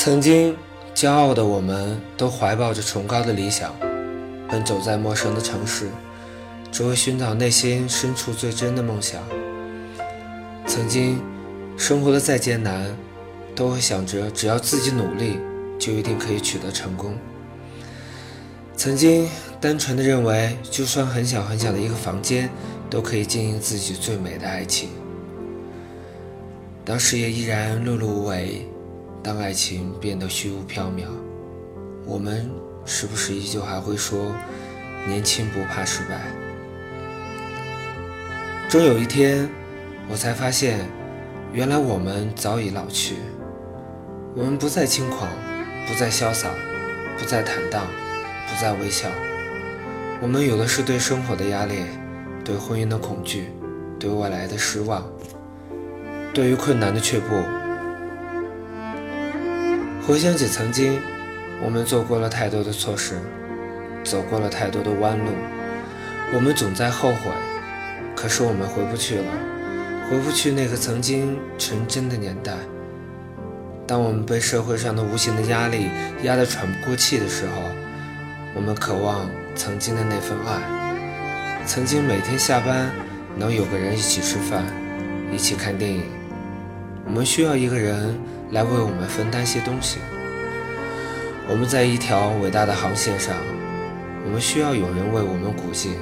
曾经骄傲的我们，都怀抱着崇高的理想，奔走在陌生的城市，只为寻找内心深处最真的梦想。曾经生活的再艰难，都会想着只要自己努力，就一定可以取得成功。曾经单纯的认为，就算很小很小的一个房间，都可以经营自己最美的爱情。当事业依然碌碌无为，当爱情变得虚无缥缈，我们是不是依旧还会说“年轻不怕失败”？终有一天，我才发现，原来我们早已老去。我们不再轻狂，不再潇洒，不再坦荡。不再微笑，我们有的是对生活的压力，对婚姻的恐惧，对未来的失望，对于困难的却步。回想起曾经，我们做过了太多的错事，走过了太多的弯路，我们总在后悔，可是我们回不去了，回不去那个曾经纯真的年代。当我们被社会上的无形的压力压得喘不过气的时候，我们渴望曾经的那份爱，曾经每天下班能有个人一起吃饭，一起看电影。我们需要一个人来为我们分担些东西。我们在一条伟大的航线上，我们需要有人为我们鼓劲。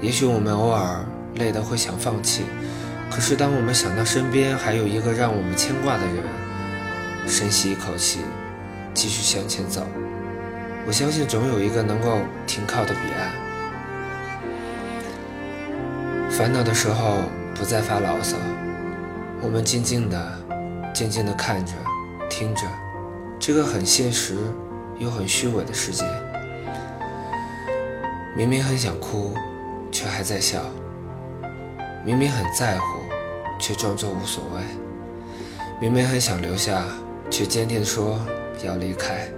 也许我们偶尔累得会想放弃，可是当我们想到身边还有一个让我们牵挂的人，深吸一口气，继续向前走。我相信总有一个能够停靠的彼岸。烦恼的时候不再发牢骚，我们静静的、静静的看着、听着这个很现实又很虚伪的世界。明明很想哭，却还在笑；明明很在乎，却装作无所谓；明明很想留下，却坚定说要离开。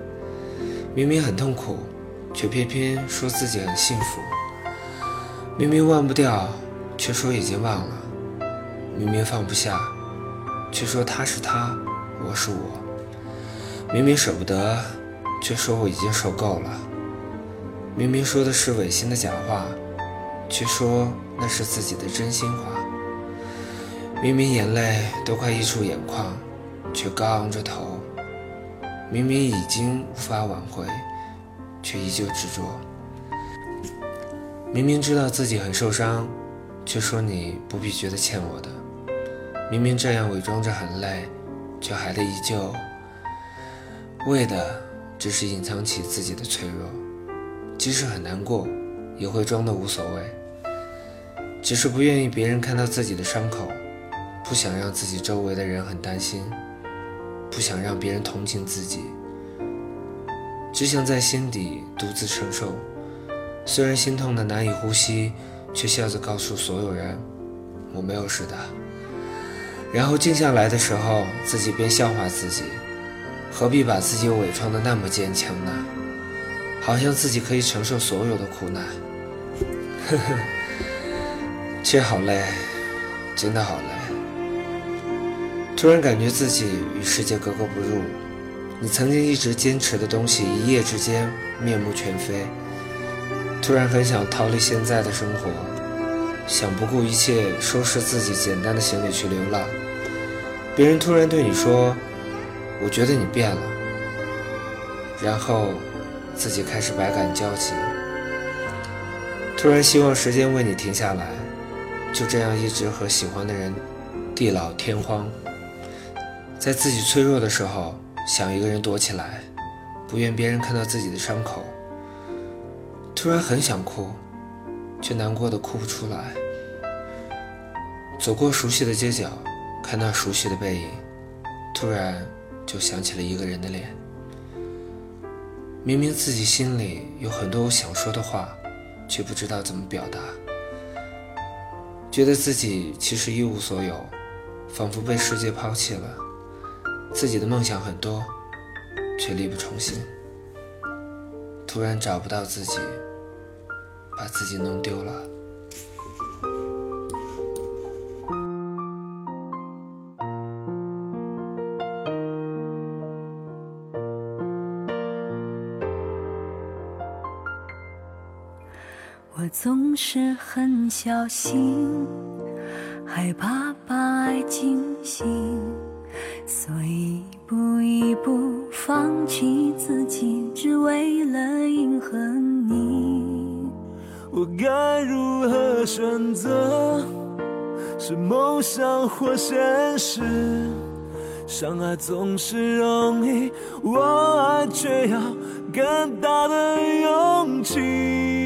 明明很痛苦，却偏偏说自己很幸福；明明忘不掉，却说已经忘了；明明放不下，却说他是他，我是我；明明舍不得，却说我已经受够了；明明说的是违心的假话，却说那是自己的真心话；明明眼泪都快溢出眼眶，却高昂着头。明明已经无法挽回，却依旧执着；明明知道自己很受伤，却说你不必觉得欠我的；明明这样伪装着很累，却还得依旧，为的只是隐藏起自己的脆弱。即使很难过，也会装的无所谓，只是不愿意别人看到自己的伤口，不想让自己周围的人很担心。不想让别人同情自己，只想在心底独自承受。虽然心痛的难以呼吸，却笑着告诉所有人：“我没有事的。”然后静下来的时候，自己便笑话自己：“何必把自己伪装的那么坚强呢？好像自己可以承受所有的苦难。”呵呵，却好累，真的好累。突然感觉自己与世界格格不入，你曾经一直坚持的东西，一夜之间面目全非。突然很想逃离现在的生活，想不顾一切收拾自己简单的行李去流浪。别人突然对你说：“我觉得你变了。”然后自己开始百感交集。突然希望时间为你停下来，就这样一直和喜欢的人地老天荒。在自己脆弱的时候，想一个人躲起来，不愿别人看到自己的伤口。突然很想哭，却难过的哭不出来。走过熟悉的街角，看那熟悉的背影，突然就想起了一个人的脸。明明自己心里有很多我想说的话，却不知道怎么表达，觉得自己其实一无所有，仿佛被世界抛弃了。自己的梦想很多，却力不从心。突然找不到自己，把自己弄丢了。总是很小心，害怕把爱惊醒，所以一步一步放弃自己，只为了迎合你。我该如何选择？是梦想或现实？相爱总是容易，我爱却要更大的勇气。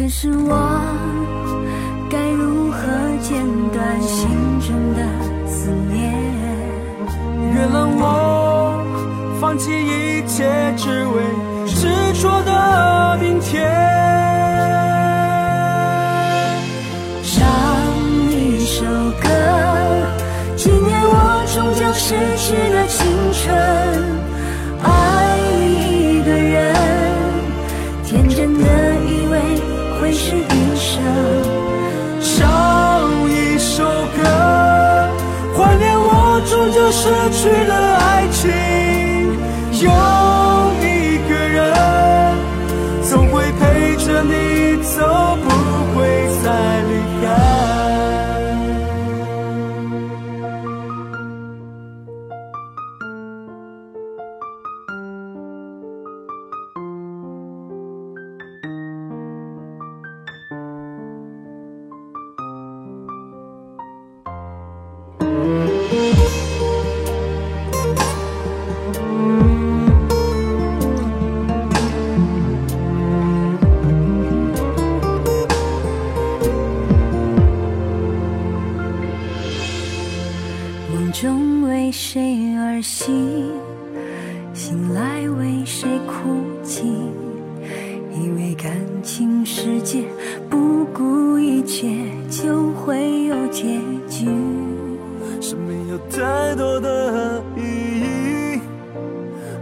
可是我该如何剪断心中的思念？原谅我，放弃一切，只为执着的明天。谁而醒，醒来为谁哭泣？以为感情世界不顾一切就会有结局。生命有太多的意义，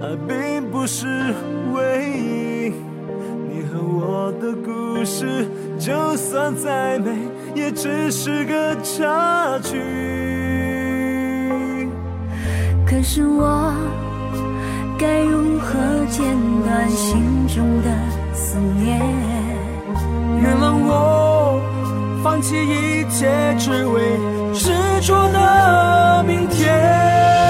爱并不是唯一。你和我的故事，就算再美，也只是个插曲。可是我该如何剪断心中的思念？原谅我，放弃一切，只为执着的明天。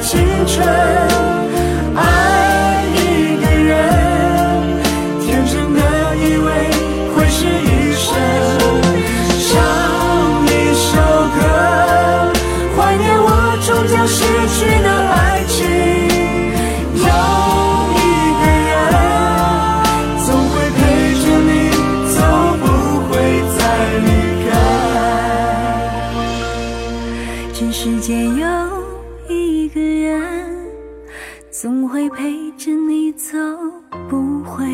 青春，爱一个人，天真的以为会是一生；唱一首歌，怀念我终将失去。总会陪着你走不回。